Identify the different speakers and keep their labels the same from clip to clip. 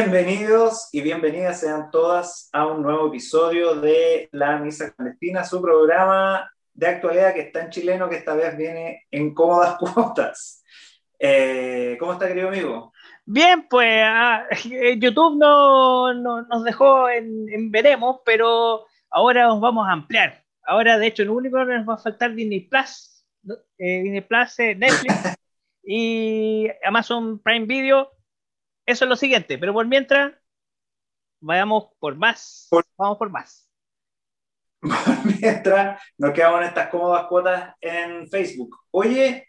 Speaker 1: Bien, bienvenidos y bienvenidas sean todas a un nuevo episodio de La Misa Clandestina, su programa de actualidad que está en chileno, que esta vez viene en cómodas cuotas. Eh, ¿Cómo está, querido amigo?
Speaker 2: Bien, pues ah, YouTube no, nos dejó en, veremos, pero ahora nos vamos a ampliar. Ahora, de hecho, lo único que nos va a faltar Disney Plus, eh, Disney Plus, eh, Netflix y Amazon Prime Video. Eso es lo siguiente, pero por mientras, vayamos por más. Vamos por más.
Speaker 1: mientras nos quedamos en estas cómodas cuotas en Facebook. Oye,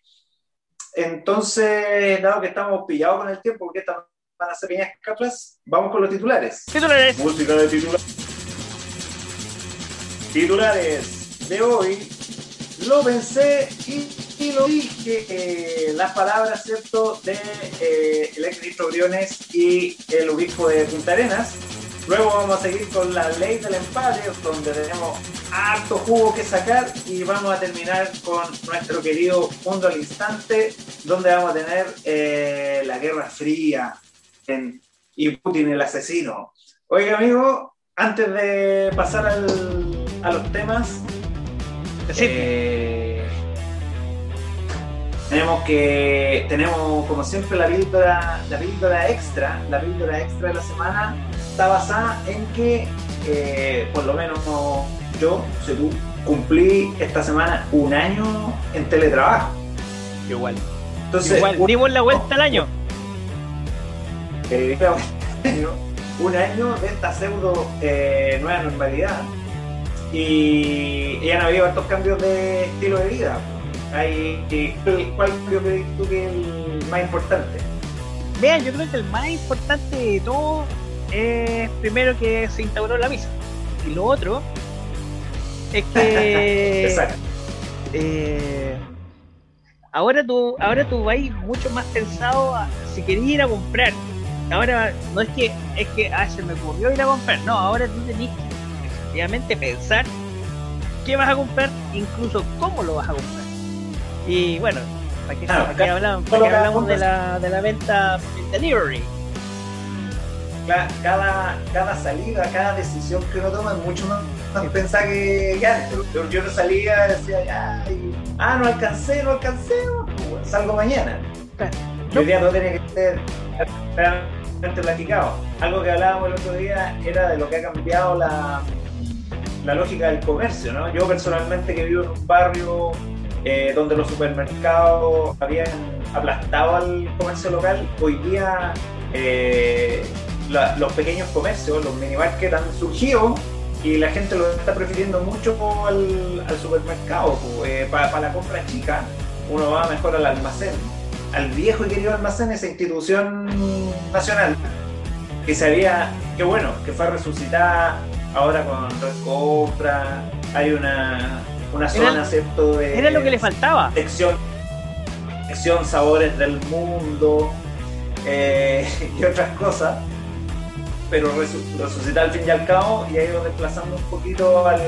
Speaker 1: entonces, dado que estamos pillados con el tiempo, porque estas van a ser pequeñas cápsulas, vamos con los titulares.
Speaker 2: Titulares.
Speaker 1: Música de titulares. Titulares de hoy. Lo pensé y, lo dije. las palabras, ¿cierto?, de eh, el ex ministro Briones y el obispo de Punta Arenas Luego vamos a seguir con la ley del empate, donde tenemos harto jugo que sacar y vamos a terminar con nuestro querido mundo al instante, donde vamos a tener eh, la Guerra Fría y Putin el asesino. Oiga, amigo, antes de pasar a los temas, eh, tenemos que tenemos como siempre la píldora, la píldora extra, la píldora extra de la semana está basada en que, eh, por lo menos yo, si tú, cumplí esta semana un año en teletrabajo.
Speaker 2: Igual. Entonces, Igual, dimos la vuelta al año.
Speaker 1: Eh, un año de esta pseudo eh, nueva normalidad. Y ya no habido estos cambios de estilo de vida. Hay, ¿Cuál creo que tú que es el más importante?
Speaker 2: Vean, yo creo que el más importante de todo es primero que se instauró la misa. Y lo otro es que eh, ahora tú ahora tú vas mucho más pensado si querías ir a comprar. Ahora no es que es que ah, se me ocurrió ir a comprar, no, ahora tú tenés que efectivamente pensar qué vas a comprar, incluso cómo lo vas a comprar. Y bueno, para que, hablamos, hablamos de la, de la venta delivery
Speaker 1: cada, cada salida, cada decisión que uno toma es mucho más, pensada que, antes. Yo, no salía, decía, ya, ah, no alcancé, no alcancé, pues, salgo mañana. Hoy día no tenía que ser realmente platicado. Algo que hablábamos el otro día era de lo que ha cambiado la, la lógica del comercio, ¿no? Yo personalmente que vivo en un barrio eh, donde los supermercados habían aplastado al comercio local, hoy día eh, los pequeños comercios, los mini markets han surgido y la gente lo está prefiriendo mucho al, supermercado. Eh, para, la compra chica, uno va mejor al almacén, al viejo y querido almacén, esa institución nacional que se había, que bueno, que fue resucitada ahora con Red Compra, hay una, una zona, ¿cierto?
Speaker 2: De, era lo que le faltaba.
Speaker 1: Sección, sección sabores del mundo eh, y otras cosas pero resucita al fin y al cabo y ha ido desplazando un poquito al,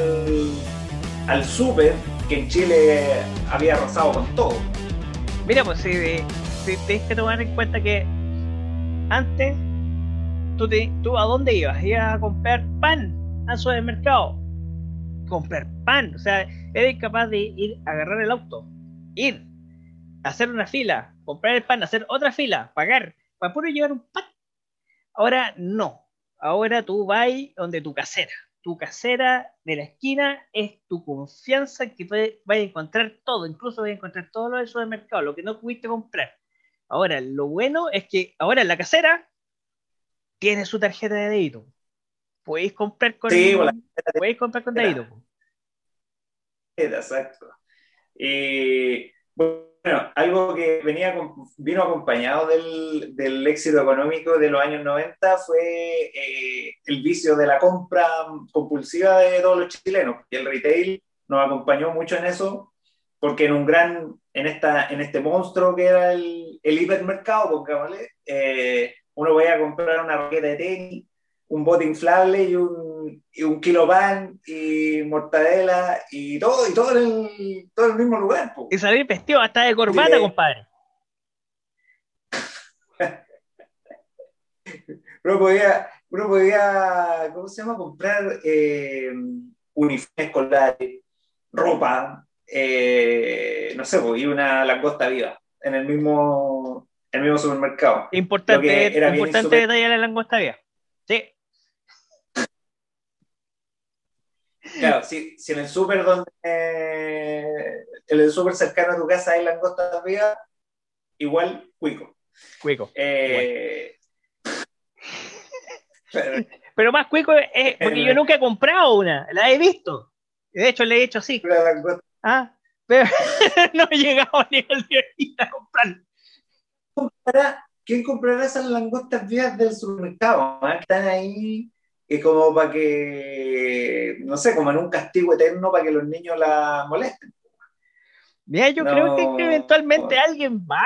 Speaker 1: al súper que en Chile había rozado con todo.
Speaker 2: Mira, pues si, si tienes que tomar en cuenta que antes tú, tú a dónde ibas? Ibas a comprar pan al supermercado. Comprar pan, o sea, eres capaz de ir a agarrar el auto, ir, hacer una fila, comprar el pan, hacer otra fila, pagar, para puro llevar un pan. Ahora no, Ahora tú vas donde tu casera. Tu casera de la esquina es tu confianza en que vas a encontrar todo, incluso vas a encontrar todo lo del mercado, lo que no pudiste comprar. Ahora, lo bueno es que ahora la casera tiene su tarjeta de débito. Podéis comprar con, sí, podéis comprar con débito.
Speaker 1: Exacto. Y bueno, algo que venía vino acompañado del, del, éxito económico de los años 90 fue eh, el vicio de la compra compulsiva de todos los chilenos. Y el retail nos acompañó mucho en eso, porque en un gran, en, esta, en este monstruo que era el, el hipermercado, pongámosle, eh, uno vaya a comprar una raqueta de tenis, un bote inflable y un y un kilo pan y mortadela y todo, y todo en el, todo en el mismo lugar.
Speaker 2: Y salir vestido hasta de corbata, compadre.
Speaker 1: uno podía, uno podía, ¿cómo se llama? Comprar eh, uniformes escolares, ropa, eh, no sé, y una langosta viva en el mismo, en el mismo supermercado.
Speaker 2: Importante, importante detalle la langosta viva. Sí.
Speaker 1: Claro, si, si en el súper donde en el súper cercano a tu casa hay langosta viva, igual cuico.
Speaker 2: Cuico.
Speaker 1: Eh,
Speaker 2: pero, más cuico es porque yo nunca he comprado una, la he visto. De hecho, le he hecho así. Ah, pero no he llegado ni al día a
Speaker 1: comprar. ¿Quién comprará esas langostas vivas del supermercado? Ah? están ahí y como para que, no sé, como en un castigo eterno para que los niños la molesten.
Speaker 2: Mira, yo creo que, eventualmente alguien va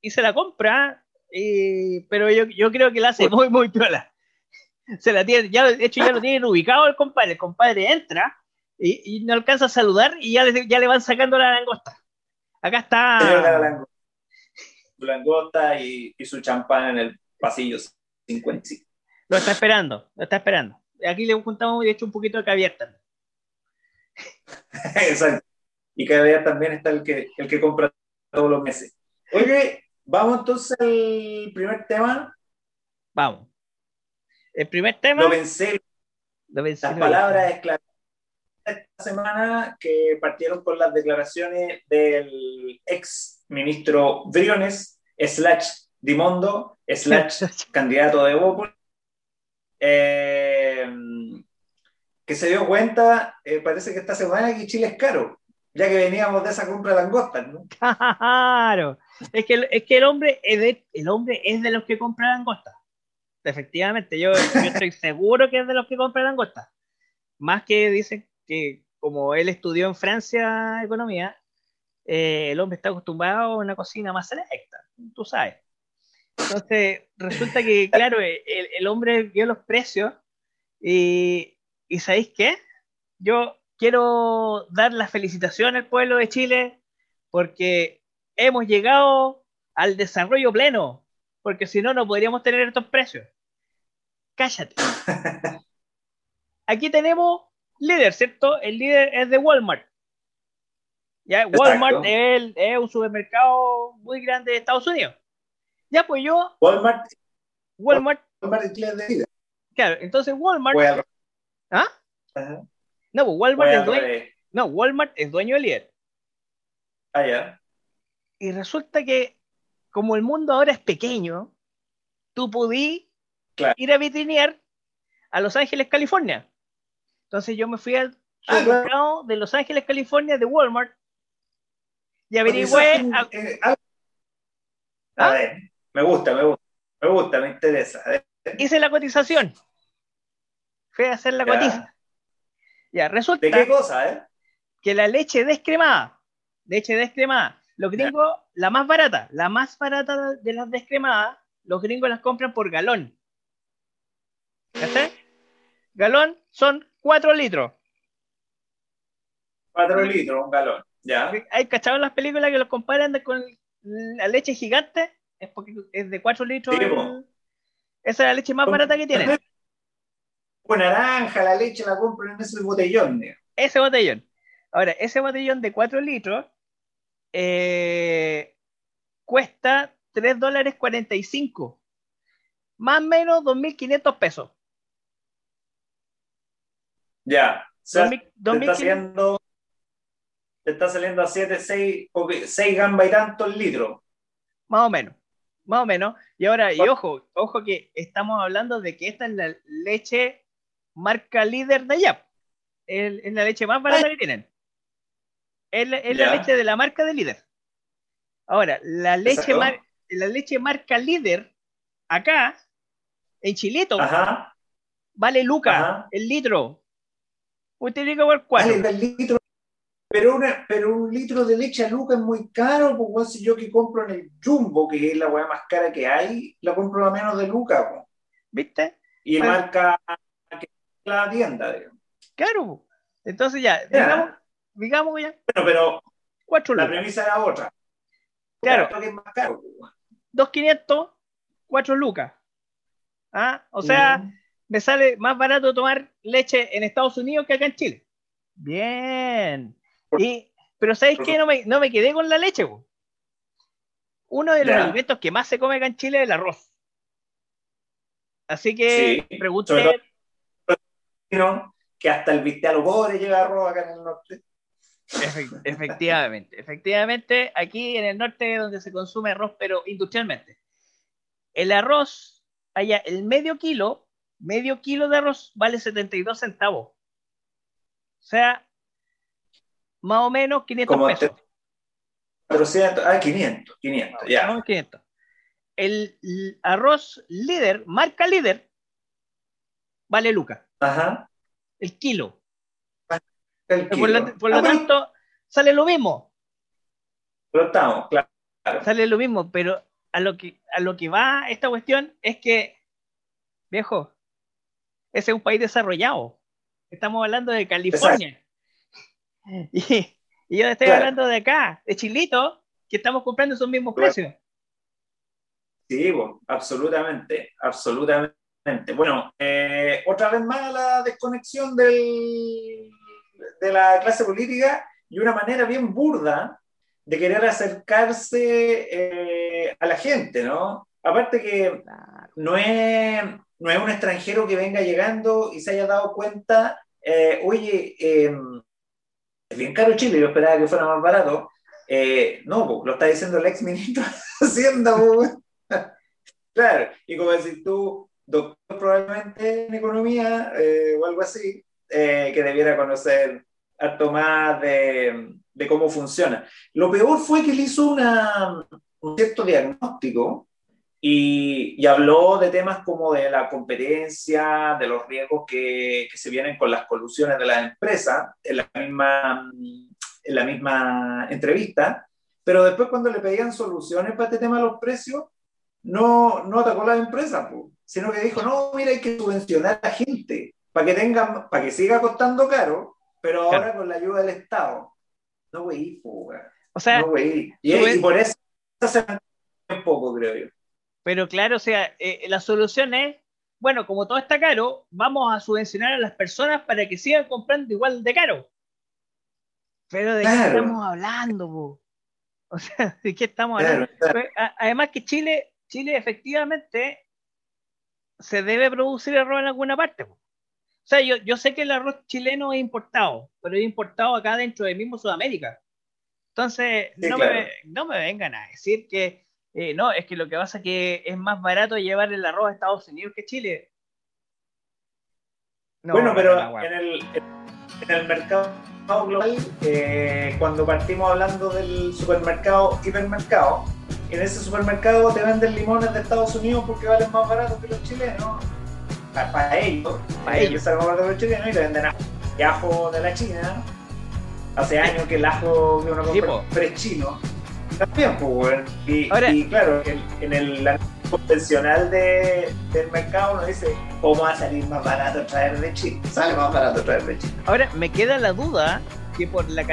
Speaker 2: y se la compra, pero yo, yo, creo que la hace muy, muy piola. Se la tiene, ya, de hecho ya lo tienen ubicado el compadre, el compadre entra y, no alcanza a saludar y ya le, ya le van sacando la langosta. Acá está.
Speaker 1: La langosta, y, y, su champán en el pasillo 55.
Speaker 2: Lo está esperando, lo está esperando. Aquí le juntamos de hecho un poquito de caviar también.
Speaker 1: Exacto. Y caviar también está el que, el que compra todos los meses. Oye, vamos entonces al primer tema.
Speaker 2: Vamos. El primer tema.
Speaker 1: Lo pensé.
Speaker 2: Lo
Speaker 1: pensé las palabras de esta semana que partieron con las declaraciones del ex ministro Briones, slash Dimondo, slash candidato de Bópol, eh, que se dio cuenta, eh, parece que esta semana que Chile es caro, ya que veníamos de esa compra de langostas, ¿no?
Speaker 2: Claro, es que, es que el, hombre es de, el hombre es de los que compra langostas. Efectivamente, yo, estoy seguro que es de los que compra langostas. Más que dicen que como él estudió en Francia economía, eh, el hombre está acostumbrado a una cocina más selecta, tú sabes. Entonces, resulta que, claro, el, hombre vio los precios y, y ¿sabéis qué? Yo quiero dar la felicitación al pueblo de Chile porque hemos llegado al desarrollo pleno, porque si no, no podríamos tener estos precios. Cállate. Aquí tenemos líder, ¿cierto? El líder es de Walmart. ¿Ya? Walmart es, es, un supermercado muy grande de Estados Unidos. Ya, pues yo.
Speaker 1: Walmart.
Speaker 2: Walmart.
Speaker 1: Walmart es de vida.
Speaker 2: Claro, entonces Walmart. ¿Ah? No, pues Walmart es dueño. No, Walmart es dueño del líder.
Speaker 1: Ah, ya.
Speaker 2: Y resulta que, como el mundo ahora es pequeño, tú pudí ir a vitrinear a Los Ángeles, California. Entonces yo me fui al ah, mercado de Los Ángeles, California, de Walmart, y averigüé.
Speaker 1: Eh, a... ¿Ah? ver, me gusta, me gusta, me gusta, me interesa.
Speaker 2: Hice la cotización. Fui a hacer la cotización. Ya, resulta.
Speaker 1: ¿De qué cosa, eh?
Speaker 2: Que la leche descremada, leche descremada, los gringos, la más barata, la más barata de las descremadas, los gringos las compran por galón. ¿Ya Galón son 4 litros.
Speaker 1: 4 litros, un galón, ya.
Speaker 2: ¿Hay cachado en las películas que los comparan con la leche gigante? Es porque es de 4 litros. Esa es la leche más barata que tienen.
Speaker 1: Naranja, la leche la compran en ese botellón.
Speaker 2: Ese botellón. Ahora, ese botellón de 4 litros eh, cuesta 3 dólares 45. Más o menos 2.500 pesos.
Speaker 1: Ya. te, está saliendo, te está saliendo a 7, 6, 6 gambas y tantos litros.
Speaker 2: Más o menos. Más o menos. Y ahora, y ojo, ojo que estamos hablando de que esta es la leche marca líder de allá. Es, la leche más barata que tienen. Es, la, leche de la marca de líder. Ahora, la leche, la leche marca líder, acá, en Chilito, vale Luca, el litro. Usted tiene que ver cuál.
Speaker 1: litro. Pero, una, pero un litro de leche a Luca es muy caro, pues si yo que compro en el Jumbo, que es la weá más cara que hay, la compro a menos de Luca. Pues.
Speaker 2: ¿Viste?
Speaker 1: Y marca la tienda, digamos.
Speaker 2: Claro, entonces ya, digamos, digamos ya.
Speaker 1: Bueno, pero
Speaker 2: cuatro
Speaker 1: la premisa era otra.
Speaker 2: Claro. Que es más caro. 2.500, 4 lucas. ¿Ah? O sea, me sale más barato tomar leche en Estados Unidos que acá en Chile. Bien. Y, pero ¿sabéis qué? No me, no me quedé con la leche. Uno de los alimentos que más se come acá en Chile es el arroz. Así que sí, pregunté.
Speaker 1: Que hasta el viste a los pobres llega arroz acá en el norte.
Speaker 2: efectivamente, efectivamente, aquí en el norte donde se consume arroz, pero industrialmente. El arroz, allá, el medio kilo, medio kilo de arroz vale 72 centavos. O sea, más o menos 500 pesos.
Speaker 1: 400, ah, 500, 500, ya.
Speaker 2: 500. El, arroz líder, marca líder, vale Luca.
Speaker 1: Ajá.
Speaker 2: El kilo. Por, lo, ah, tanto, sale lo mismo.
Speaker 1: Pero estamos, claro.
Speaker 2: Sale lo mismo, pero a lo que a lo que va esta cuestión es que, viejo, ese es un país desarrollado. Estamos hablando de California. Y, yo estoy hablando de acá, de Chilito, que estamos comprando esos mismos precios.
Speaker 1: Sí, absolutamente, absolutamente. Bueno, eh, otra vez más la desconexión del, de la clase política y una manera bien burda de querer acercarse eh, a la gente, ¿no? Aparte que no es, no es un extranjero que venga llegando y se haya dado cuenta, eh, oye, em, es bien caro Chile, yo esperaba que fuera más barato. Eh, no, lo está diciendo el ex ministro de Hacienda. claro, y como decir tú, doctor probablemente en economía o algo así, que debiera conocer harto más de, de, cómo funciona. Lo peor fue que él hizo una, un cierto diagnóstico y, y, habló de temas como de la competencia, de los riesgos que, que se vienen con las colusiones de las empresas en la misma, en la misma entrevista, pero después cuando le pedían soluciones para este tema de los precios, no, no atacó a las empresas, sino que dijo, no, mira, hay que subvencionar a la gente para que, tengan, para que siga costando caro pero ahora con la ayuda del Estado. No, güey,
Speaker 2: O sea,
Speaker 1: no, güey. Y, por eso se un poco, creo yo.
Speaker 2: Pero claro, o sea, eh, la solución es, bueno, como todo está caro, vamos a subvencionar a las personas para que sigan comprando igual de caro. Pero ¿de qué estamos hablando? O sea, ¿de qué estamos hablando? Pues, además que Chile, Chile efectivamente se debe producir arroz en alguna parte. Po. O sea, yo, yo sé que el arroz chileno es importado, pero es importado acá dentro del mismo Sudamérica. Entonces, no, me, no, me, vengan a decir que eh, no, es que lo que pasa es que es más barato llevar el arroz a Estados Unidos que Chile.
Speaker 1: bueno, pero en, el, en el mercado global, eh, cuando partimos hablando del supermercado, hipermercado, en ese supermercado te venden limones de Estados Unidos porque valen más barato que los chilenos para, ellos, para ellos salen más baratos los chilenos y le venden ajo de la China. Hace años que el ajo que uno compra es chino. También, pues, y, y claro, en, el convencional de, del mercado uno dice, ¿cómo va a salir más barato traer de China? Sale más barato traer de China.
Speaker 2: Ahora, me queda la duda que por la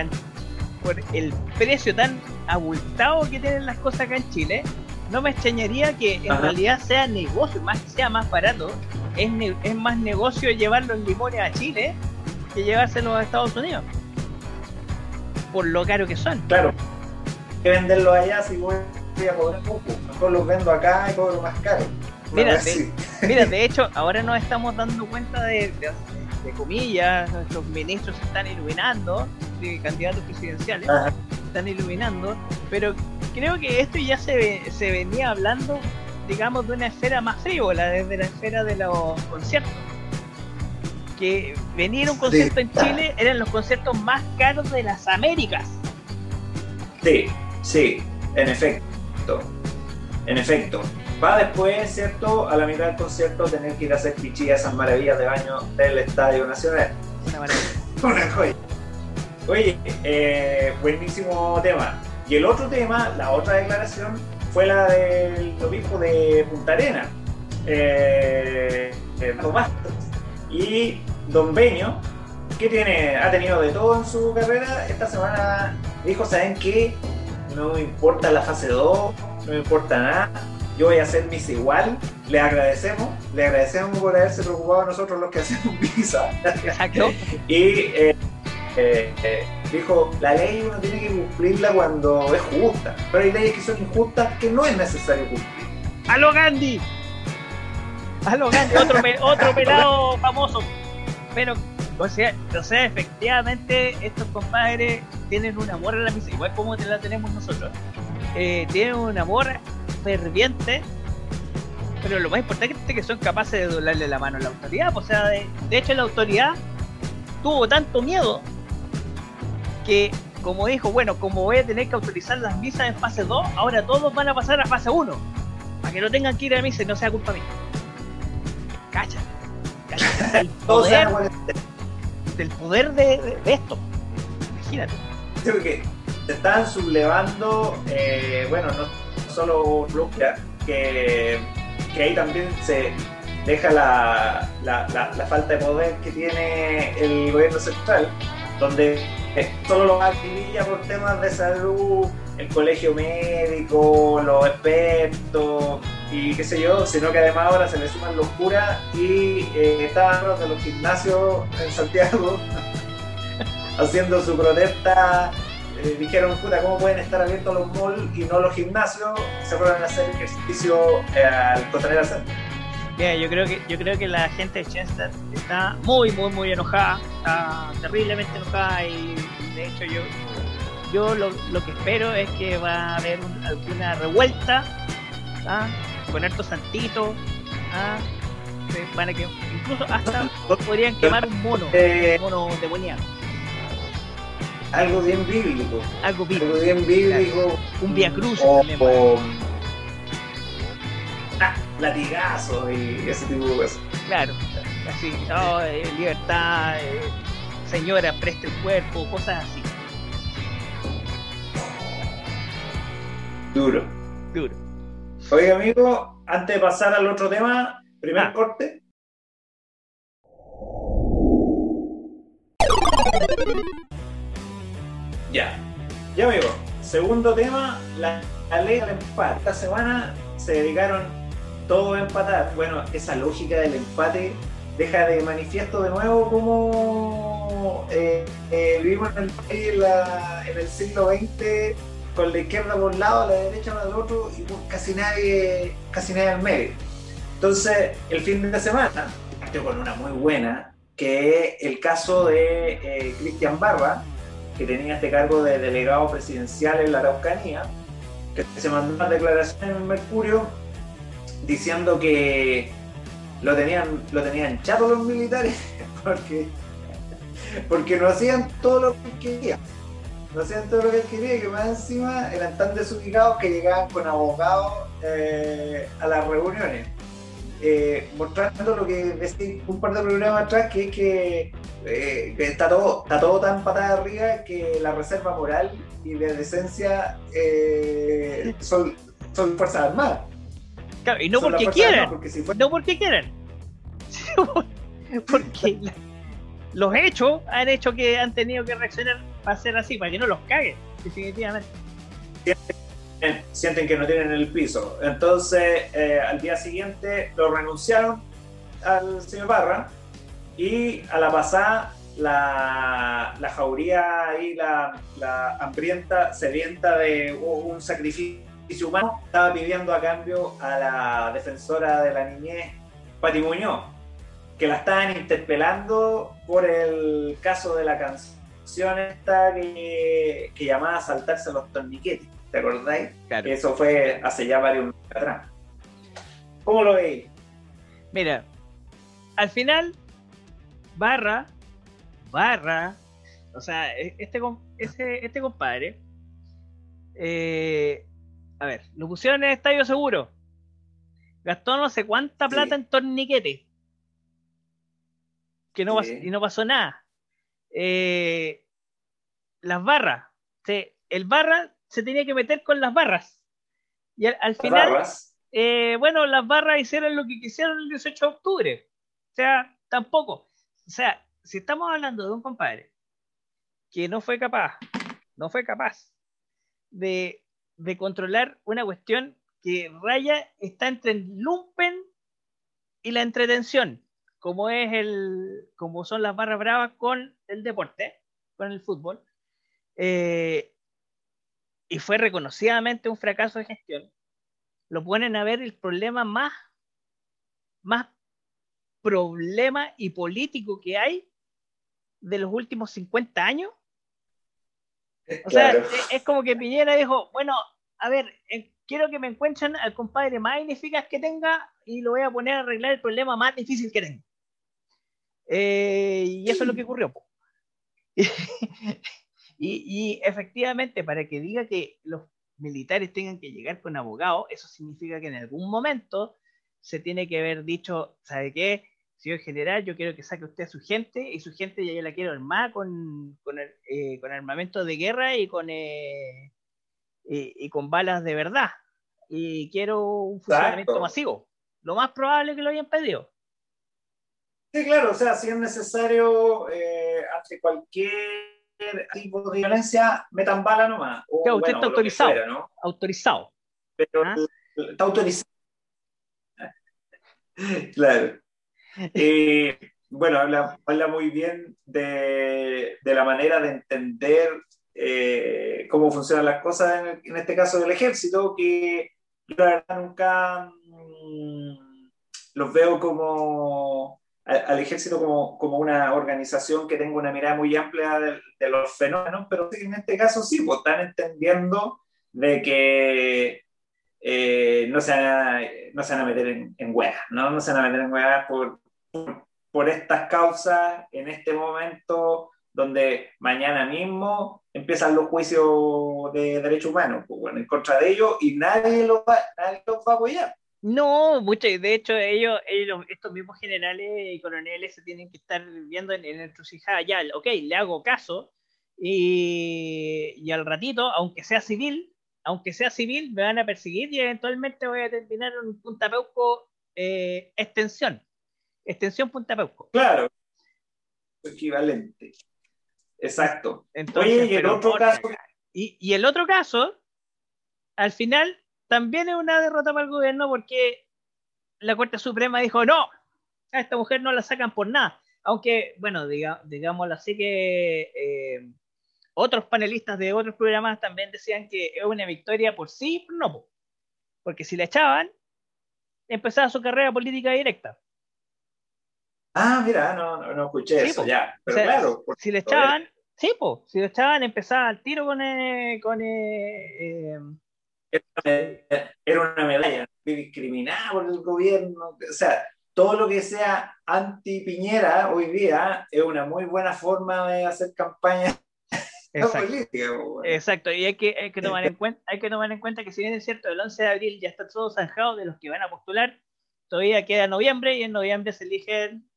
Speaker 2: por el precio tan abultado que tienen las cosas acá en Chile, no me extrañaría que en realidad sea negocio, más que sea más barato, es, es más negocio llevar los limones a Chile que llevárselos a Estados Unidos. Por lo caro que son.
Speaker 1: Claro. Que venderlos allá si voy a cobrar poco. Mejor los vendo acá y cobro más caro.
Speaker 2: Mira, de, mira, de hecho, ahora nos estamos dando cuenta de, de, comillas, nuestros ministros se están iluminando, de candidatos presidenciales, están iluminando, pero creo que esto ya se, se venía hablando digamos, de una esfera más frívola, desde la esfera de los conciertos. Que venir a un concierto en Chile eran los conciertos más caros de las Américas.
Speaker 1: Sí, sí, en efecto. En efecto. Va después, ¿cierto? A la mitad del concierto tener que ir a hacer pichillas esas maravillas de baño del Estadio Nacional.
Speaker 2: Una maravilla.
Speaker 1: Una joya. Oye, eh, buenísimo tema. Y el otro tema, la otra declaración, fue la del obispo de Punta Arena, eh, Tomás. Y Don Beño, que tiene, ha tenido de todo en su carrera, esta semana dijo, ¿saben qué? No me importa la fase 2, no me importa nada. yo voy a hacer misa igual, le agradecemos, le agradecemos por haberse preocupado a nosotros los que hacemos misa.
Speaker 2: Exacto.
Speaker 1: y eh, eh, dijo, la ley uno tiene que cumplirla cuando es justa, pero hay leyes que son injustas que no es necesario cumplir.
Speaker 2: ¡A lo Gandhi! ¡A lo Gandhi! Otro, otro pelado famoso. Pero, o sea, o sea, efectivamente, estos compadres tienen un amor a la misa, igual como la tenemos nosotros. Eh, tienen un amor ferviente, pero lo más importante es que son capaces de doblarle la mano a la autoridad. O sea, de, hecho, la autoridad tuvo tanto miedo que, como dijo, bueno, como voy a tener que autorizar las misas en fase 2, ahora todos van a pasar a fase 1. Para que no tengan que ir a misa y no sea culpa mía. Cacha. Cacha. El poder, del poder de, esto. Imagínate.
Speaker 1: Creo que se están sublevando, eh, bueno, no solo Rusia, que, ahí también se deja la, la, falta de poder que tiene el gobierno central, donde solo los activilla por temas de salud, el colegio médico, los expertos y qué sé yo, sino que además ahora se le suman los curas y eh, estaban de los gimnasios en Santiago haciendo su protesta eh, dijeron, puta, ¿cómo pueden estar abiertos los malls y no los gimnasios? Se fueron a hacer ejercicio eh, al Costanera Center.
Speaker 2: Yeah, yo creo que yo creo que la gente de Chester está muy muy muy enojada, está terriblemente enojada y de hecho yo yo lo, lo que espero es que va a haber alguna revuelta ¿ah? Con harto santito ¿ah? para que incluso hasta podrían quemar un mono,
Speaker 1: eh,
Speaker 2: un mono demoníaco
Speaker 1: algo bien bíblico.
Speaker 2: Algo bíblico.
Speaker 1: Algo bien bíblico.
Speaker 2: Un via cruz
Speaker 1: o, o ah, latigazo y ese tipo de cosas.
Speaker 2: Claro, así, oh, eh, libertad, eh, señora, preste el cuerpo, cosas así.
Speaker 1: Duro.
Speaker 2: Duro.
Speaker 1: Oiga, amigo, antes de pasar al otro tema, primer ah. corte. Ya. Ya amigo. Segundo tema, la, ley del empate. Esta semana se dedicaron todos a empatar. Bueno, esa lógica del empate deja de manifiesto de nuevo cómo eh, eh, vivimos en el en, el siglo XX con la izquierda por un lado, la derecha por el otro y casi nadie, casi nadie al medio. Entonces, el fin de semana, partió con una muy buena, que es el caso de eh, Cristian Barba, que tenía este cargo de delegado presidencial en la Araucanía, que se mandó una declaración en Mercurio diciendo que lo tenían, lo tenían chato los militares porque, porque no hacían todo lo que querían. No hacían todo lo que querían y que más encima eran tan desubicados que llegaban con abogados eh, a las reuniones. Eh, mostrando lo que decía un par de programas atrás, que es que, eh, está, todo, está todo tan patada arriba que la reserva moral y de decencia eh, son, son Fuerzas Armadas.
Speaker 2: Claro, y no porque quieran, no porque quieran, porque los hechos han hecho que han tenido que reaccionar para ser así, para que no los cague, definitivamente
Speaker 1: sienten que no tienen el piso. Entonces, eh, al día siguiente lo renunciaron al señor Barra y a la pasada la, la jauría y la, la, hambrienta, sedienta de un sacrificio humano, estaba pidiendo a cambio a la defensora de la niñez, Pati Muñoz, que la estaban interpelando por el caso de la canción esta que, que llamaba Saltarse los torniquetes. ¿Te acordáis? Claro. Eso fue hace ya varios meses atrás. ¿Cómo lo veis?
Speaker 2: Mira, al final, Barra, Barra, o sea, e-, este, este, este compadre, eh, a ver, lo pusieron en el estadio seguro. Gastó no sé cuánta plata en torniquete. Que no pasó, y no pasó nada. Eh, las barras. el barra se tenía que meter con las barras. Y al, final, eh, bueno, las barras hicieron lo que quisieron el 18 de octubre. O sea, tampoco. O sea, si estamos hablando de un compadre que no fue capaz, no fue capaz de, de controlar una cuestión que raya está entre el lumpen y la entretención, como es el, como son las barras bravas con el deporte, con el fútbol. Eh, y fue reconocidamente un fracaso de gestión. Lo ponen a ver el problema más, más problema y político que hay de los últimos 50 años. O sea, es, como que Piñera dijo, bueno, a ver, eh, quiero que me encuentren al compadre más ineficaz que tenga y lo voy a poner a arreglar el problema más difícil que tenga. Eh, y eso es lo que ocurrió. y, efectivamente, para que diga que los militares tengan que llegar con abogados, eso significa que en algún momento se tiene que haber dicho, ¿sabe qué? Señor general, yo quiero que saque usted a su gente y su gente ya la quiero armar con, con, eh, con armamento de guerra y con, eh, y, con balas de verdad. Y quiero un funcionamiento masivo. Lo más probable que lo hayan pedido.
Speaker 1: Sí, claro, o sea, si es necesario, eh, ante cualquier tipo de violencia, metan bala nomás.
Speaker 2: O, usted está autorizado. ¿no? Autorizado.
Speaker 1: Pero ¿Ah? está autorizado. claro. Eh, bueno, habla, habla muy bien de, de, la manera de entender eh, cómo funcionan las cosas, en, este caso del ejército, que yo la verdad nunca mm, los veo como al, ejército como, como, una organización que tenga una mirada muy amplia de, los fenómenos, pero en este caso sí, pues están entendiendo de que eh, no, se van a, no se van a meter en, en huevas, ¿no? No se van a meter en por, por, por estas causas en este momento donde mañana mismo empiezan los juicios de derechos humanos pues, bueno, en contra de ellos y nadie los va, nadie los va a apoyar.
Speaker 2: No, mucho, de hecho ellos, ellos, estos mismos generales y coroneles se tienen que estar viendo en, en encrucijada ya, ok, le hago caso y, y, al ratito, aunque sea civil, aunque sea civil, me van a perseguir y eventualmente voy a terminar en Punta Peuco eh, extensión, extensión Punta Peuco.
Speaker 1: Claro, equivalente. Exacto. Oye, y el otro caso.
Speaker 2: Y, el otro caso, al final, también es una derrota para el gobierno porque la Corte Suprema dijo: no, a esta mujer no la sacan por nada. Aunque, bueno, diga, digámoslo así que eh, otros panelistas de otros programas también decían que es una victoria por sí, no. Porque si la echaban, empezaba su carrera política directa.
Speaker 1: Ah, mira, no, no, escuché eso ya. Pero claro.
Speaker 2: Si le echaban, sí, pues, si le echaban, empezaba al tiro con. Eh, con eh,
Speaker 1: era una medalla discriminada por el gobierno. O sea, todo lo que sea anti-Piñera hoy día es una muy buena forma de hacer campaña política.
Speaker 2: Exacto, y hay que, hay que, tomar en cuenta, hay que tomar en cuenta que si bien es cierto, el 11 de abril ya está todo zanjado de los que van a postular, todavía queda noviembre y en noviembre se eligen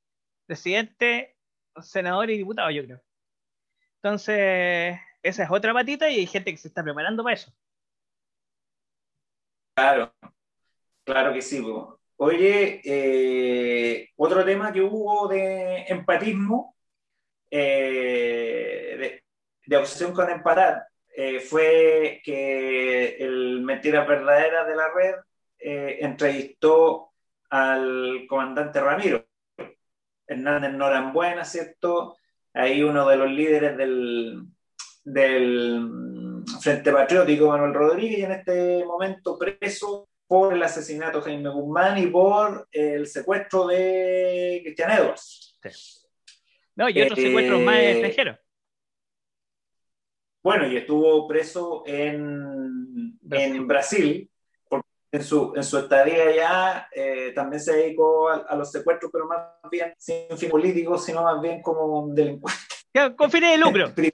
Speaker 2: presidente, senador y diputado, yo creo. Entonces, esa es otra patita y hay gente que se está preparando para eso.
Speaker 1: Claro, claro que sí. Oye, eh, otro tema que hubo de empatismo, eh, de, obsesión con empatar, eh, fue que el Mentira Verdadera de la Red entrevistó al comandante Ramiro. Hernández Norambuena, ¿cierto? Ahí uno de los líderes del, del Frente Patriótico, Manuel Rodríguez, y en este momento preso por el asesinato de Jaime Guzmán y por el secuestro de Cristian Edwards.
Speaker 2: No, y otros secuestros más eh, extranjeros.
Speaker 1: Bueno, y estuvo preso en Brasil, en Brasil en su, en su estadía ya eh, también se dedicó a, los secuestros, pero más bien sin fin político, sino más bien como delincuente.
Speaker 2: Con fines de lucro.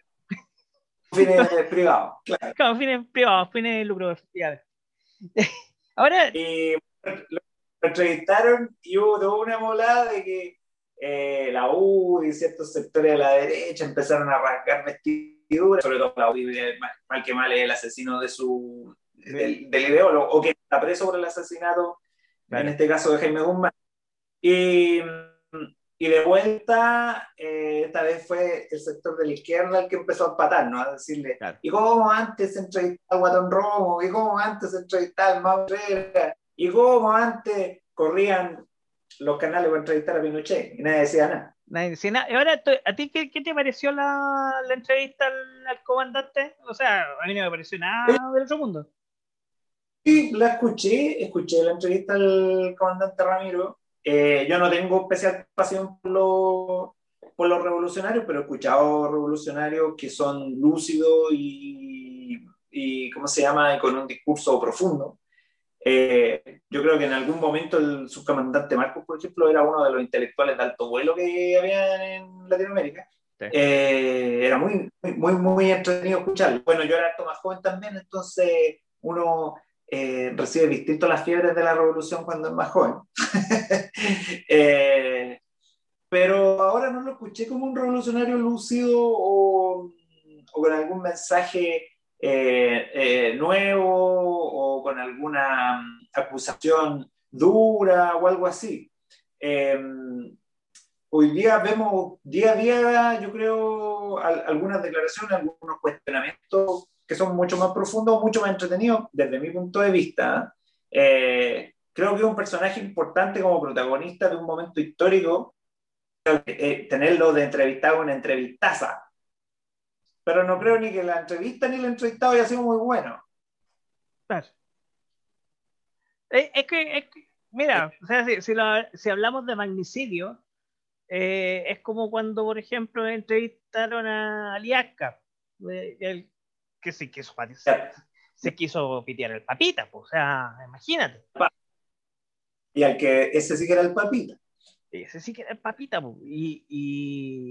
Speaker 1: fines privados, claro.
Speaker 2: Con fines privados, fines de lucro, Ahora.
Speaker 1: Y lo entrevistaron y hubo una molada de que eh, la U y ciertos sectores de la derecha empezaron a arrancar vestiduras, sobre todo la U, mal que mal es el asesino de su del, ideólogo, o que está preso por el asesinato, en este caso de Jaime Guzmán. Y, y de vuelta, eh, esta vez fue el sector de la izquierda el que empezó a empatar, ¿no? A decirle, ¿y cómo antes se entrevistaba a Guatón Romo? ¿Y cómo antes se entrevistaba a Mauro ¿Y cómo antes corrían los canales para entrevistar a Pinochet? Y nadie decía nada.
Speaker 2: Nadie decía nada. Y ahora, ¿a ti qué, te pareció la, la entrevista al, comandante? O sea, a mí no me pareció nada del otro mundo.
Speaker 1: Sí, la escuché, escuché la entrevista al comandante Ramiro eh, yo no tengo especial pasión por, lo, por los revolucionarios, pero he escuchado revolucionarios que son lúcidos y, y ¿cómo se llama?, con un discurso profundo. Eh, yo creo que en algún momento el subcomandante Marcos, por ejemplo, era uno de los intelectuales de alto vuelo que había en Latinoamérica. Eh, era muy, muy, muy entretenido escucharlo. Bueno, yo era harto más joven también, entonces uno eh, recibe distinto las fiebres de la revolución cuando es más joven. Eh, pero ahora no lo escuché como un revolucionario lúcido o, con algún mensaje eh, nuevo o con alguna acusación dura o algo así. hoy día vemos día a día, yo creo, algunas declaraciones, algunos cuestionamientos que son mucho más profundos, mucho más entretenidos desde mi punto de vista. Eh, creo que es un personaje importante como protagonista de un momento histórico, eh, tenerlo de entrevistado en una entrevistaza. Pero no creo ni que la entrevista ni el entrevistado haya sido muy bueno.
Speaker 2: Claro. Eh, es, que, mira, o sea, si, si, hablamos de magnicidio, es como cuando, por ejemplo, entrevistaron a Aliasca, el, que se quiso, se quiso pitear el papita, pues, o sea, imagínate.
Speaker 1: Y al que ese sí que era el papita.
Speaker 2: Ese sí que era el papita, pues, y,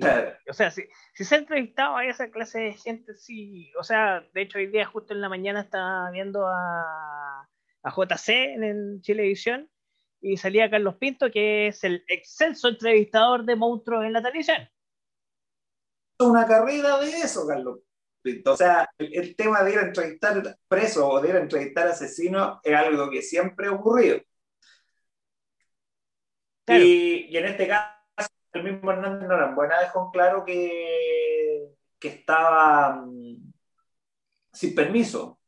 Speaker 2: o sea, si, si, se ha entrevistado a esa clase de gente, sí, o sea, de hecho hoy día justo en la mañana estaba viendo a, a JC en Chilevisión y salía Carlos Pinto, que es el excelso entrevistador de monstruos en la televisión.
Speaker 1: Una carrera de eso, Carlos o sea, el, tema de ir a entrevistar presos o de ir a entrevistar asesinos es algo que siempre ha ocurrido. Y, en este caso, el mismo Hernández Norambuena dejó claro que, que estaba mm, sin permiso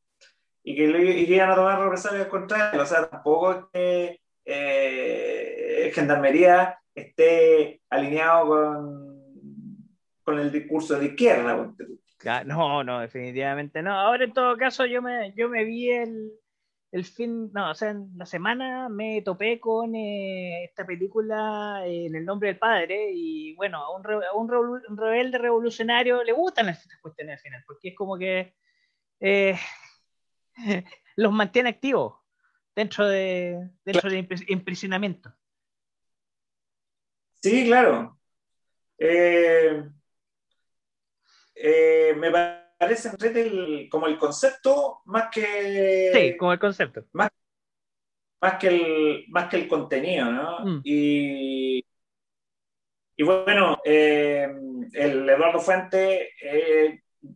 Speaker 1: y que, le, iban a tomar represalias contra él. O sea, tampoco es que eh, Gendarmería esté alineado con, con el discurso de izquierda.
Speaker 2: No, no, definitivamente no. Ahora en todo caso yo me, yo me vi el, fin, no, o sea, en la semana me topé con eh, esta película En el nombre del padre y bueno, a un, un, rebelde revolucionario le gustan estas cuestiones al final, porque es como que eh, los mantiene activos dentro de dentro del imprisionamiento.
Speaker 1: Sí, claro. Eh, eh, me parece como el concepto más que.
Speaker 2: Sí, como el concepto.
Speaker 1: Más, más, que, el, más que el contenido, ¿no? Mm. Y, y bueno, eh, el Eduardo Fuente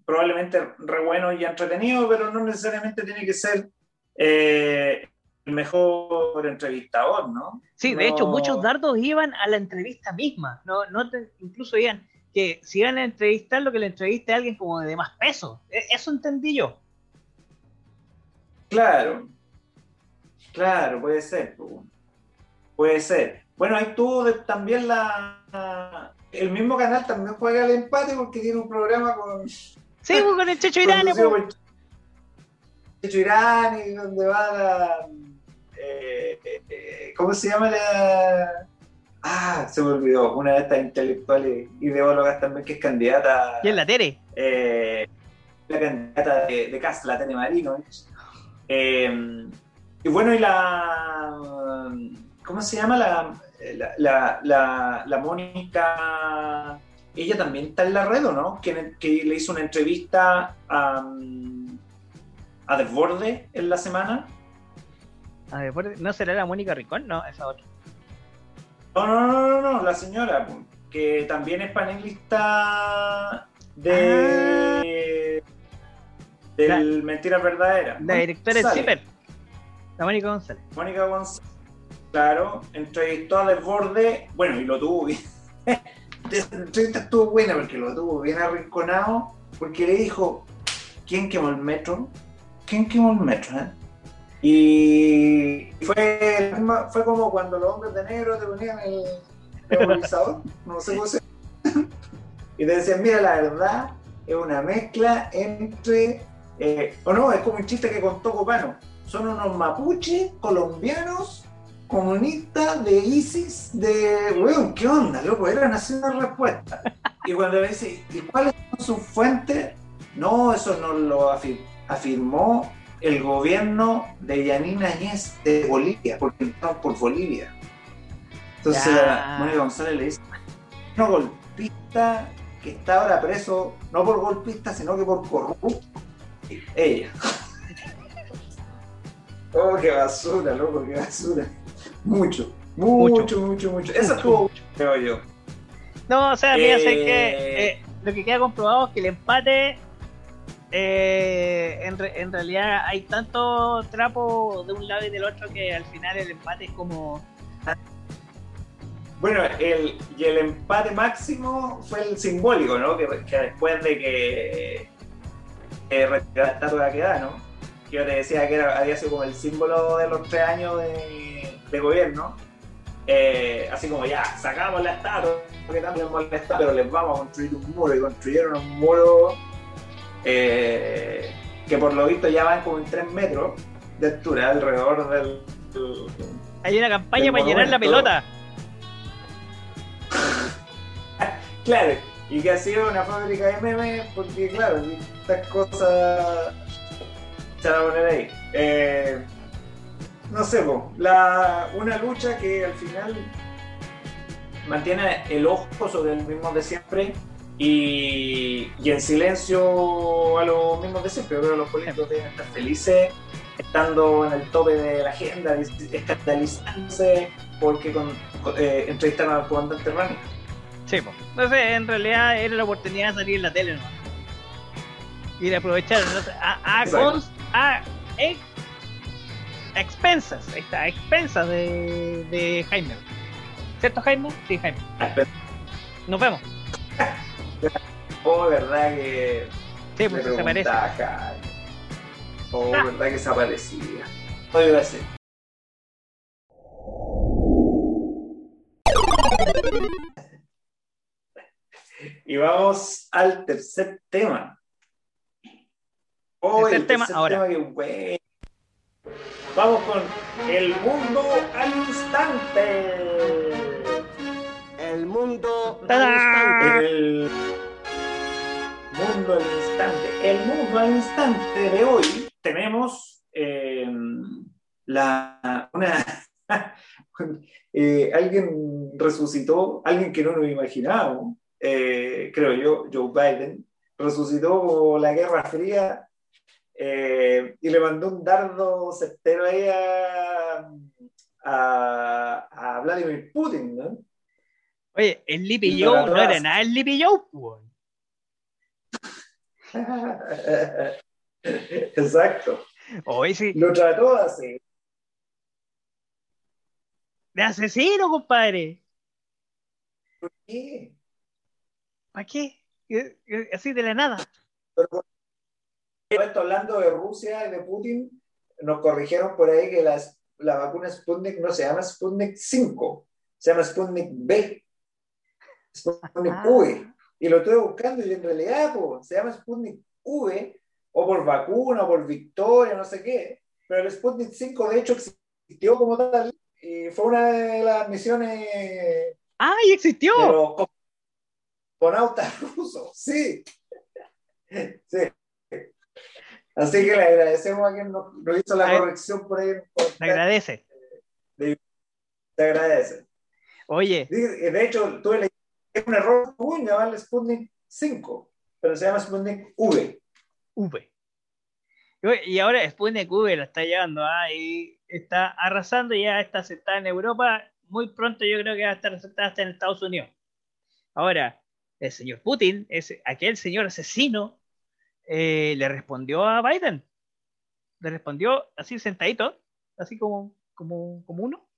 Speaker 1: probablemente re bueno y entretenido, pero no necesariamente tiene que ser eh, el mejor entrevistador, ¿no?
Speaker 2: Sí, de hecho, muchos dardos iban a la entrevista misma, no, no incluso iban que si van a entrevistar, lo que le entreviste a alguien como de más peso. E, eso entendí yo.
Speaker 1: Claro, claro, puede ser. Puede ser. Bueno, ahí tuvo también la. El mismo canal también juega el empate porque tiene un programa con. Sí,
Speaker 2: pues, con el Checho Irán. Pues.
Speaker 1: Checho Irán, y donde va la. Eh, eh, eh, ¿Cómo se llama la.? Ah, se me olvidó, una de estas intelectuales ideólogas también que es candidata.
Speaker 2: ¿Quién la Tere?
Speaker 1: Eh, la candidata de, de CAS, la Tere Marino. Eh, y bueno, y la. ¿Cómo se llama? La, la, la, la, Mónica. Ella también está en la red, ¿o no? Que, que le hizo una entrevista a, a Desborde en la semana.
Speaker 2: ¿A Desborde? ¿No será la Mónica Ricón? No, esa otra.
Speaker 1: No, no, no, no, la señora, que también es panelista de. Ah. del Mentiras Verdaderas.
Speaker 2: La directora de CIPER, la Mónica González.
Speaker 1: Mónica González, claro, entrevistó a Desborde, bueno, y lo tuvo Esa entrevista estuvo buena porque lo tuvo bien arrinconado, porque le dijo, ¿quién quemó el metro? ¿Quién quemó el metro? eh?". Y fue, fue como cuando los hombres de negro te ponían el nebulizador, no sé cómo se y te decían, mira, la verdad es una mezcla entre, eh, o no, es como un chiste que contó Copano, son unos mapuches colombianos comunistas de ISIS, de, weón, ¿qué onda, loco? Eran así una respuesta. Y cuando le dice, ¿y cuáles son sus fuentes? No, eso no lo afir- afirmó el gobierno de Yanina Áñez de Bolivia, porque entraron por Bolivia. Entonces,
Speaker 2: Ya.
Speaker 1: Mónica González le dice, no golpista que está ahora preso, no por golpista, sino que por corrupto. Ella. Oh, qué basura, loco, qué basura. Mucho, mucho, mucho, mucho. mucho. Eso estuvo, creo yo.
Speaker 2: No, o sea, mira, sé
Speaker 1: Eh.
Speaker 2: que eh, lo que queda comprobado es que el empate, eh, en, en realidad hay tanto trapo de un lado y del otro que al final el empate es como...
Speaker 1: Bueno, el, y el empate máximo fue el simbólico, ¿no? Que, después de que la estatua que da, ¿no? Que yo te decía que había sido como el símbolo de los tres años de, gobierno. Eh, así como ya, sacamos la estatua, que les molesta, pero les vamos a construir un muro. Y construyeron un muro eh, que por lo visto ya van como en tres metros de altura alrededor del, del-
Speaker 2: Hay una campaña para llenar la pelota.
Speaker 1: Claro, y que ha sido una fábrica de memes, porque claro, estas cosas se van a poner ahí. Eh, no sé, po, la, una lucha que al final mantiene el ojo sobre el mismo de siempre y, y en silencio a los mismos de siempre. Yo creo que los políticos deben estar felices estando en el tope de la agenda, escandalizándose porque con, eh, entrevistaron al comandante Rani.
Speaker 2: Sí, pues. No sé, en realidad era la oportunidad de salir en la tele, ¿no? Y de aprovechar a, a, cons- a, ex- a expensas, ahí está, a expensas de, de Jaime. ¿Cierto, Jaime? Sí, Jaime. Nos vemos.
Speaker 1: Oh, verdad que.
Speaker 2: Sí, pues se parece.
Speaker 1: preguntaba a Jaime. Oh,
Speaker 2: Ah.
Speaker 1: verdad que se aparecía. Oye, iba a ser. Y vamos al tercer tema. Oh,
Speaker 2: Tercer
Speaker 1: el
Speaker 2: tema,
Speaker 1: tercer
Speaker 2: ahora.
Speaker 1: tema que bueno. Vamos con el mundo al instante.
Speaker 3: El mundo al instante.
Speaker 1: El mundo al instante. El mundo al instante de hoy tenemos eh, la, una, eh, alguien resucitó, alguien que no nos imaginábamos, eh, creo yo, Joe Biden, resucitó la Guerra Fría eh, y le mandó un dardo certero ahí a, a, a Vladimir Putin, ¿no?
Speaker 2: Oye, el Lippy Joe no era nada el Lippy Joe, pues.
Speaker 1: Exacto.
Speaker 2: Oye, sí,
Speaker 1: Lo trató así.
Speaker 2: de asesino, compadre. ¿Para qué? Eh, eh, Así de la nada.
Speaker 1: Pero por hablando de Rusia y de Putin, nos corrigieron por ahí que las- la vacuna Sputnik no se llama Sputnik 5, se llama Sputnik B. Sputnik. V. Y lo estuve buscando y en realidad po, se llama Sputnik V, o por vacuna, o por victoria, no sé qué. Pero el Sputnik 5 de hecho existió como tal y fue una de las misiones
Speaker 2: ¡Ah, y existió!
Speaker 1: de los cosmonautas rusos, sí. Sí. Así que le agradecemos a quien nos, hizo la corrección por ahí.
Speaker 2: Te agradece.
Speaker 1: Te agradece.
Speaker 2: Oye,
Speaker 1: De de hecho, tuve la es un error común llamarle Sputnik 5, pero se llama Sputnik V.
Speaker 2: V. Y ahora Sputnik V la está llevando, ¿ah? y está arrasando, ya está aceptada en Europa. Muy pronto yo creo que va a estar aceptada hasta en Estados Unidos. Ahora, el señor Putin, ese, aquel señor asesino, eh, le respondió a Biden. Le respondió así sentadito, así como, como, como uno,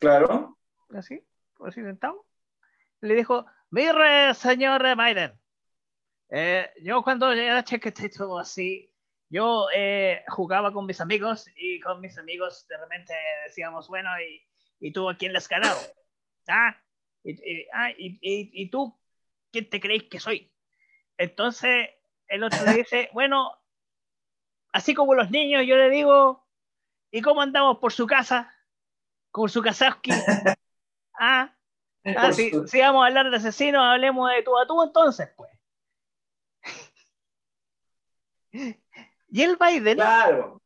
Speaker 1: Claro.
Speaker 2: así. Si sentado, le dijo, mire, señor Biden, eh, yo cuando era chiquitito así, yo eh, jugaba con mis amigos y con mis amigos de repente decíamos, bueno, ¿y, y tú a quién le has ganado? Ah, y, ah, y, y, tú, ¿quién te crees que soy? Entonces el otro le dice, bueno, así como los niños, yo le digo, ¿y cómo andamos por su casa? Por su Kasowski. Ah, ah si, si, vamos a hablar de asesinos, hablemos de tú a tú entonces, pues. y el Biden.
Speaker 1: Claro.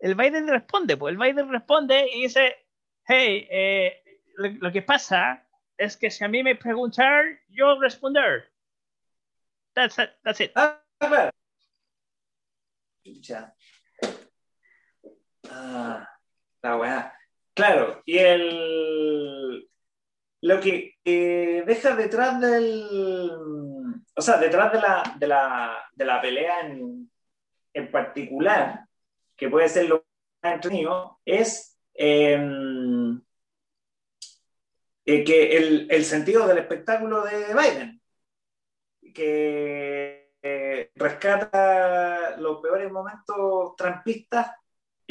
Speaker 2: El Biden responde, pues el Biden responde y dice, hey, eh, lo, que pasa es que si a mí me preguntan, yo responder. That's it. That's it.
Speaker 1: Ah, claro. Ah, la weá. Claro, y el lo que eh, deja detrás del. O sea, detrás de la, de la, de la pelea en, en, particular, que puede ser lo más entretenido, es em, eh, que el, el, sentido del espectáculo de Biden, que eh, rescata los peores momentos trampistas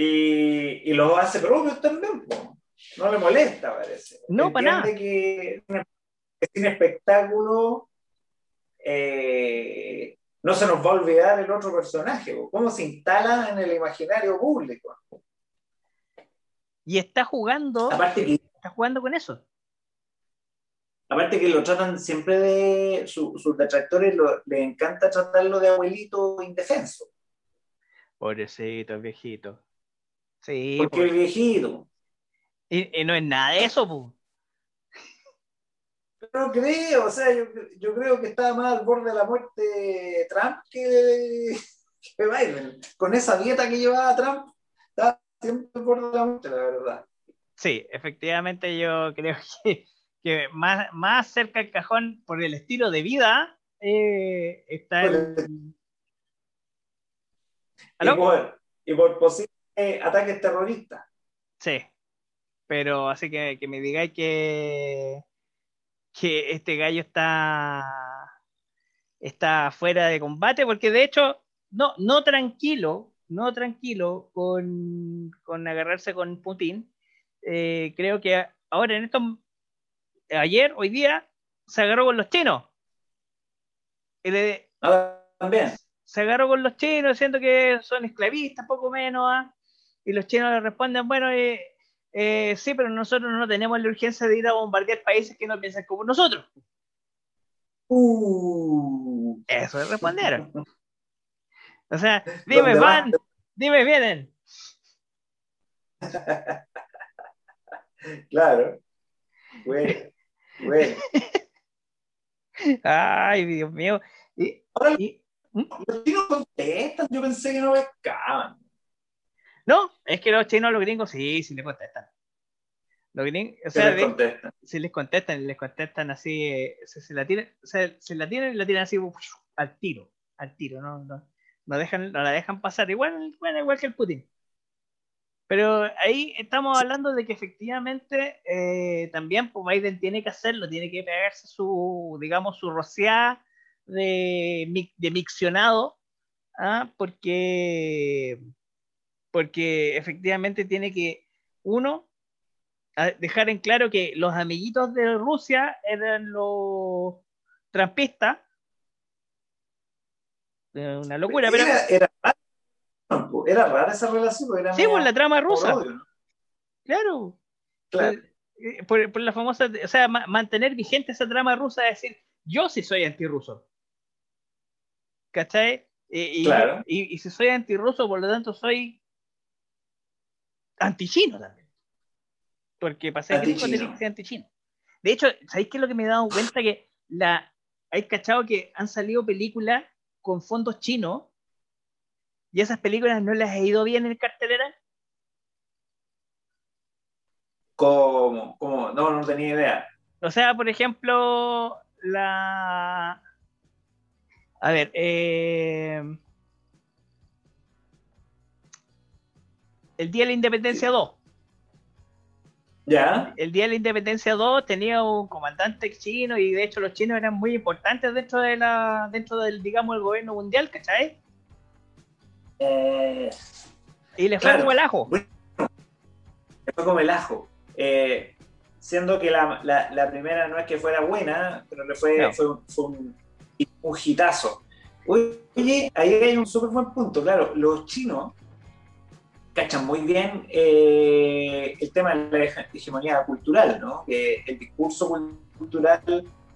Speaker 1: y, y los hace propios también. No le molesta, parece.
Speaker 2: No, para nada.
Speaker 1: que es un espectáculo. Eh, no se nos va a olvidar el otro personaje, cómo se instala en el imaginario público.
Speaker 2: Y está jugando.
Speaker 1: Aparte que,
Speaker 2: está jugando con eso.
Speaker 1: Aparte que lo tratan siempre de. sus detractores le encanta tratarlo de abuelito indefenso.
Speaker 2: Pobrecito, viejito. Sí.
Speaker 1: Porque el viejito.
Speaker 2: Y, no es nada de eso, pues.
Speaker 1: No creo, o sea, yo, yo, creo que estaba más al borde de la muerte Trump que, que Biden. Con esa dieta que llevaba Trump, estaba siempre al borde de la muerte, la verdad.
Speaker 2: Sí, efectivamente yo creo que, que más, más cerca del cajón por el estilo de vida eh, está el...
Speaker 1: Y por, y por posibles ataques terroristas.
Speaker 2: Sí, pero así que, que me digáis que, que este gallo está, está fuera de combate, porque de hecho, no, no tranquilo, no tranquilo con, con agarrarse con Putin. Eh, creo que ahora en esto, ayer, hoy día, se agarró con los chinos.
Speaker 1: Ah, también.
Speaker 2: Se agarró con los chinos, diciendo que son esclavistas, poco menos. ¿ah? Y los chinos le responden, bueno, eh, eh, sí, pero nosotros no tenemos la urgencia de ir a bombardear países que no piensan como nosotros.
Speaker 1: Uh.
Speaker 2: Eso es responder. O sea, dime, van, dime, vienen.
Speaker 1: claro. Bueno, bueno.
Speaker 2: Ay, Dios mío.
Speaker 1: Y, Ahora, ¿Mm? los chinos contestan, yo pensé que no pescaban.
Speaker 2: No, es que los chinos, los gringos, sí, sí les contestan. Los gringos, o sea, les contestan. Sí les contestan, les contestan así, eh, se, la tienen, o sea, se la tienen y la tienen así al tiro, al tiro, no, no, no, dejan, no la dejan pasar, igual, bueno, igual que el Putin. Pero ahí estamos hablando de que efectivamente eh, también pues Biden tiene que hacerlo, tiene que pegarse su, digamos, su rociada de, de miccionado, ¿ah? porque porque efectivamente tiene que, uno, dejar en claro que los amiguitos de Rusia eran los trampistas. Una locura, pero.
Speaker 1: Era, era, rara esa relación. Era
Speaker 2: sí, por la trama rusa. Claro.
Speaker 1: claro.
Speaker 2: Eh, por, la famosa, o sea, mantener vigente esa trama rusa, es decir, yo sí soy antirruso. ¿Cachai? Y,
Speaker 1: claro.
Speaker 2: y, y, si soy antirruso, por lo tanto soy antichino también. Porque tiene que ser antichino. De hecho, ¿sabéis qué es lo que me he dado cuenta? Que la, hay cachado que han salido películas con fondos chinos y esas películas no les ha ido bien en cartelera.
Speaker 1: ¿Cómo? ¿Cómo? No, no tenía idea.
Speaker 2: O sea, por ejemplo, la. A ver, eh el Día de la Independencia 2.
Speaker 1: ¿Ya?
Speaker 2: El día de la Independencia 2 tenía un comandante chino y de hecho los chinos eran muy importantes dentro de la dentro del digamos el gobierno mundial, ¿cachai?
Speaker 1: Eh,
Speaker 2: y le fue
Speaker 1: claro.
Speaker 2: como el ajo.
Speaker 1: Bueno, fue como el ajo. Eh, siendo que la, la- la primera no es que fuera buena, pero le fue,
Speaker 2: No.
Speaker 1: fue, un- fue un, un hitazo. Oye, ahí hay un súper buen punto. Claro, los chinos cachan muy bien eh, el tema de la hege- hegemonía cultural, ¿no? Que el discurso cultural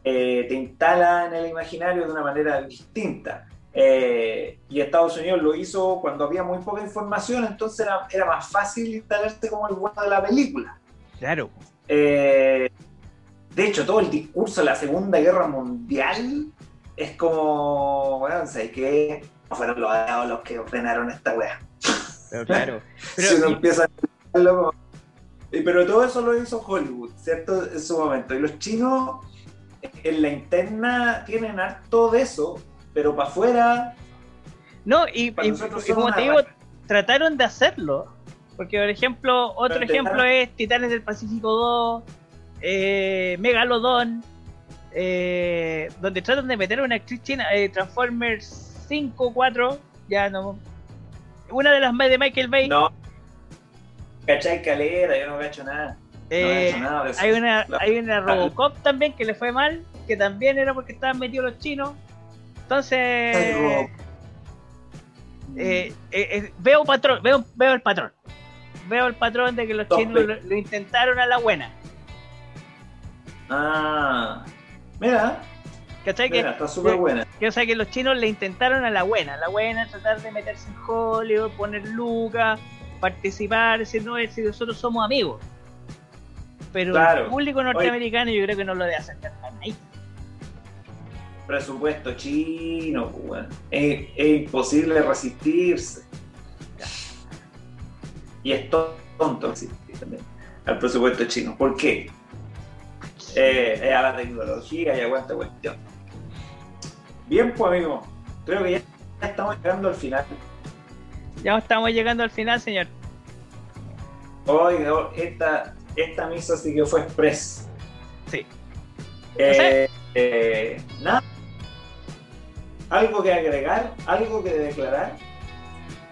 Speaker 1: eh, te instala en el imaginario de una manera distinta. Eh, y Estados Unidos lo hizo cuando había muy poca información, entonces era, era más fácil instalarse como el bueno de la película.
Speaker 2: Claro.
Speaker 1: De hecho, todo el discurso de la Segunda Guerra Mundial es como, bueno, sé que no fueron los los que ordenaron esta weá.
Speaker 2: Pero claro. Pero,
Speaker 1: si uno
Speaker 2: y-
Speaker 1: empieza a pensarlo como- Y- Pero todo eso lo hizo Hollywood, ¿cierto? En su momento. Y los chinos en la interna tienen harto de eso, pero para afuera
Speaker 2: no, y, y- como te digo,
Speaker 1: rata.
Speaker 2: trataron de hacerlo. Porque, por ejemplo, otro
Speaker 1: Pero
Speaker 2: ejemplo es Titanes del Pacífico 2, eh, Megalodon, eh, donde tratan de meter a una actriz china, eh, Transformers 5, 4, ya no. Una de las más de Michael Bay.
Speaker 1: no. ¿Cachai calera? Yo no cacho nada.
Speaker 2: eh,
Speaker 1: no cacho nada
Speaker 2: hay una,
Speaker 1: La-
Speaker 2: hay una Robocop también que le fue mal, que también era porque estaban metidos los chinos. Entonces,
Speaker 1: Ay,
Speaker 2: eh, eh, eh, veo patrón, veo, veo el patrón. Veo el patrón de que los chinos lo, lo intentaron a la buena.
Speaker 1: Ah, mira,
Speaker 2: ¿Cachai? Que,
Speaker 1: está súper buena.
Speaker 2: que, o sea, que los chinos le intentaron a la buena. A la buena, tratar de meterse en Hollywood, poner lucas, participar, decir, no, si nosotros somos amigos. Pero
Speaker 1: Claro.
Speaker 2: el público norteamericano yo creo que no lo debe acercar a nadie.
Speaker 1: Presupuesto chino, pues, weón. es, es imposible resistirse. Y es to- tonto resistir también al presupuesto chino. ¿Por qué? Eh, es a la tecnología y aguanta cuestión. Bien, pues amigo, creo que ya, estamos llegando al final.
Speaker 2: Ya estamos llegando al final, señor.
Speaker 1: Hoy, esta, esta misa sí que fue express.
Speaker 2: Sí.
Speaker 1: Eh, eh, nada. ¿Algo que agregar? ¿Algo que declarar?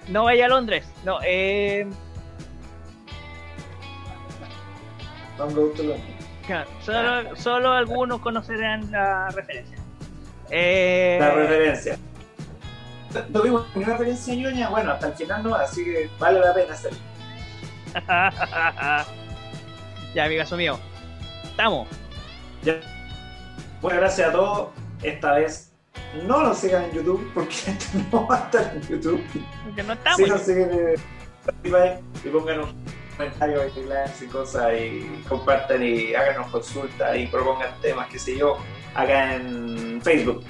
Speaker 2: No vaya a Londres. No, eh, claro, solo, solo algunos conocerán la referencia. Eh,
Speaker 1: La referencia. No tuvimos ninguna referencia ñoña, bueno, hasta el final no, así que vale la pena hacerlo.
Speaker 2: ya, amigazo mío. Estamos.
Speaker 1: Ya. Bueno, gracias a todos. Esta vez no nos sigan en YouTube, porque esto no va a estar en YouTube.
Speaker 2: Porque no estamos.
Speaker 1: Sí nos siguen en Spotify y pongan un comentario y likes y cosas y compartan y háganos consultas y propongan temas, qué sé yo, acá en Facebook.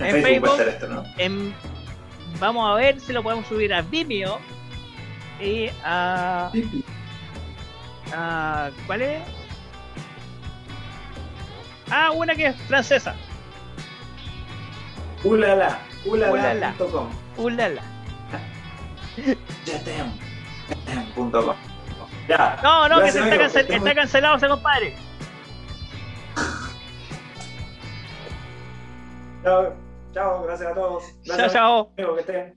Speaker 1: En,
Speaker 2: En
Speaker 1: Facebook, va a estar esto, ¿no?
Speaker 2: Vamos a ver si lo podemos subir a Vimeo y a, a- ¿cuál es? Ah, una que es francesa.
Speaker 1: Ulala,
Speaker 2: Ulala.
Speaker 1: ulala.com.
Speaker 2: Ulala.
Speaker 1: Jetem. Jetem.com. Ya.
Speaker 2: No, no, que se está, cancel- está cancelado ese compadre.
Speaker 1: Chao, chao, gracias a todos.
Speaker 2: Chao,
Speaker 1: Gracias,
Speaker 2: chao.
Speaker 1: amigo, que estén.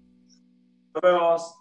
Speaker 1: Nos vemos.